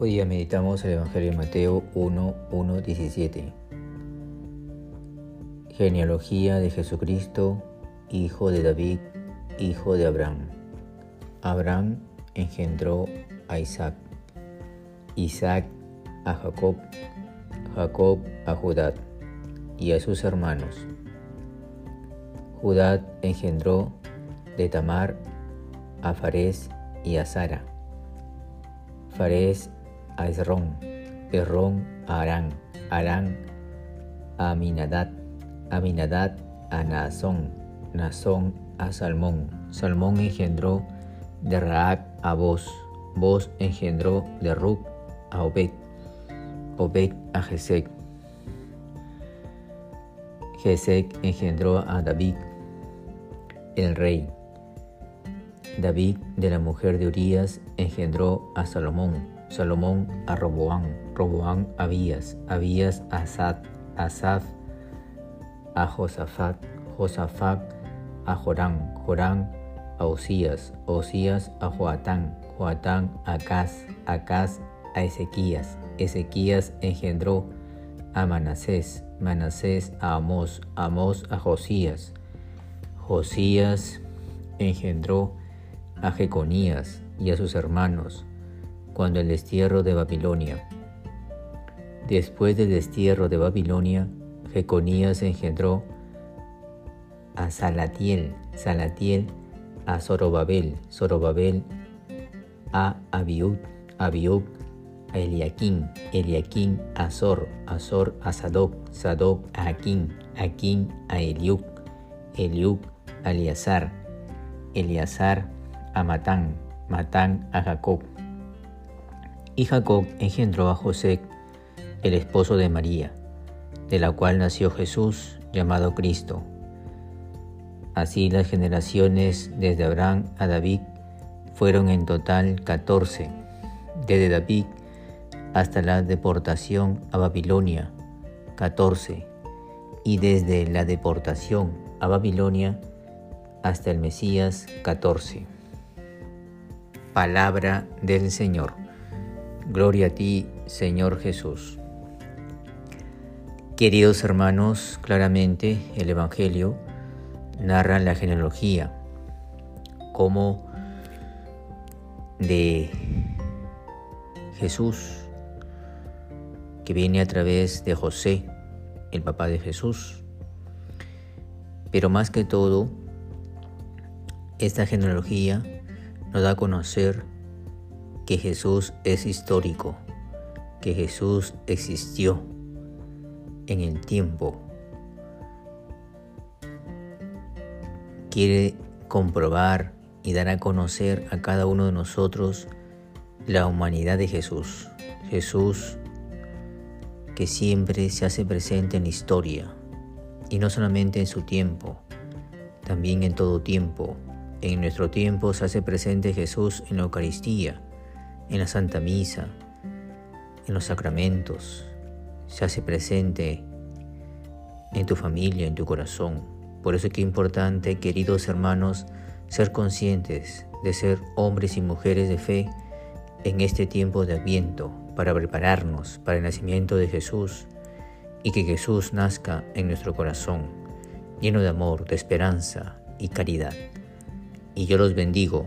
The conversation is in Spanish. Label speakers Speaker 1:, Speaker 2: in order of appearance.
Speaker 1: Hoy día meditamos el Evangelio de Mateo 1, 1, 17. Genealogía de Jesucristo, hijo de David, hijo de Abraham. Abraham engendró a Isaac, Isaac a Jacob, Jacob a Judá y a sus hermanos. Judá engendró de Tamar a Fares y a Sara. Fares a Esrón, Esrón a Arán, Arán a Aminadad, Aminadad a Nazón, Nazón a Salmón, Salmón engendró de Raab a Boz, Boz engendró de Rub a Obed, Obed a Jesec, Jesec engendró a David, el rey. David de la mujer de Urías engendró a Salomón, Salomón a Roboán, Roboán a Abías, Abías a Asad, Asaf a Josafat, Josafat a Jorán, Jorán a Osías, Osías a Joatán, Joatán a Acaz, Acaz a Ezequías, Ezequías engendró a Manasés, Manasés a Amós, Amós a Josías, Josías engendró a Jeconías y a sus hermanos, cuando el destierro de Babilonia. Después del destierro de Babilonia, Jeconías engendró a Salatiel, Salatiel a Zorobabel, Zorobabel a Abiud, Abiud a Eliaquín, Eliaquín a Azor, Azor a Sadoc, Sadoc a Aquín, Aquín a Eliuc, Eliuc a Eleazar, Eleazar a Matán, Matán a Jacob, y Jacob engendró a José, el esposo de María, de la cual nació Jesús, llamado Cristo. Así las generaciones desde Abraham a David fueron en total 14, desde David hasta la deportación a Babilonia, 14, y desde la deportación a Babilonia hasta el Mesías, 14. Palabra del Señor. Gloria a ti, Señor Jesús. Queridos hermanos, claramente el Evangelio narra la genealogía como de Jesús, que viene a través de José, el papá de Jesús. Pero más que todo, esta genealogía nos da a conocer que Jesús es histórico, que Jesús existió en el tiempo. Quiere comprobar y dar a conocer a cada uno de nosotros la humanidad de Jesús. Jesús que siempre se hace presente en la historia y no solamente en su tiempo, también en todo tiempo. En nuestro tiempo se hace presente Jesús en la Eucaristía, en la Santa Misa, en los sacramentos, se hace presente en tu familia, en tu corazón. Por eso es que es importante, queridos hermanos, ser conscientes de ser hombres y mujeres de fe en este tiempo de Adviento para prepararnos para el nacimiento de Jesús y que Jesús nazca en nuestro corazón, lleno de amor, de esperanza y caridad y yo los bendigo